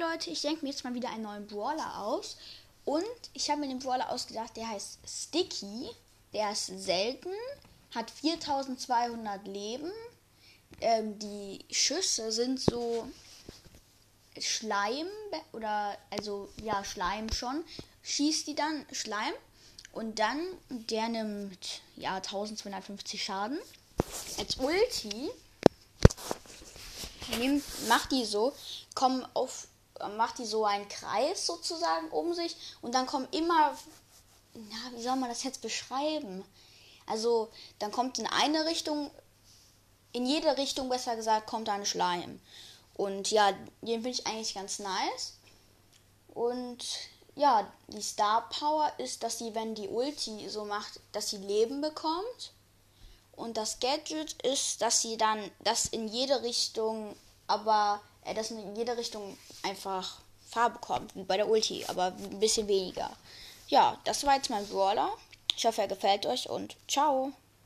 Leute, ich denke mir jetzt mal wieder einen neuen Brawler aus. Und ich habe mir den Brawler ausgedacht, der heißt Sticky. Der ist selten, hat 4200 Leben. Ähm, die Schüsse sind so Schleim oder also ja Schleim schon. Schießt die dann Schleim und dann der nimmt ja 1250 Schaden. Als Ulti nimmt, macht die so, kommen auf, macht die so einen Kreis sozusagen um sich und dann kommen immer, na, wie soll man das jetzt beschreiben? Also dann kommt in eine Richtung, in jede Richtung besser gesagt, kommt ein Schleim. Und ja, den finde ich eigentlich ganz nice. Und ja, die Star Power ist, dass sie, wenn die Ulti so macht, dass sie Leben bekommt. Und das Gadget ist, dass sie dann das in jede Richtung, aber äh, das in jede Richtung einfach Farbe bekommt, bei der Ulti, aber ein bisschen weniger. Ja, das war jetzt mein Brawler. Ich hoffe, er gefällt euch und ciao.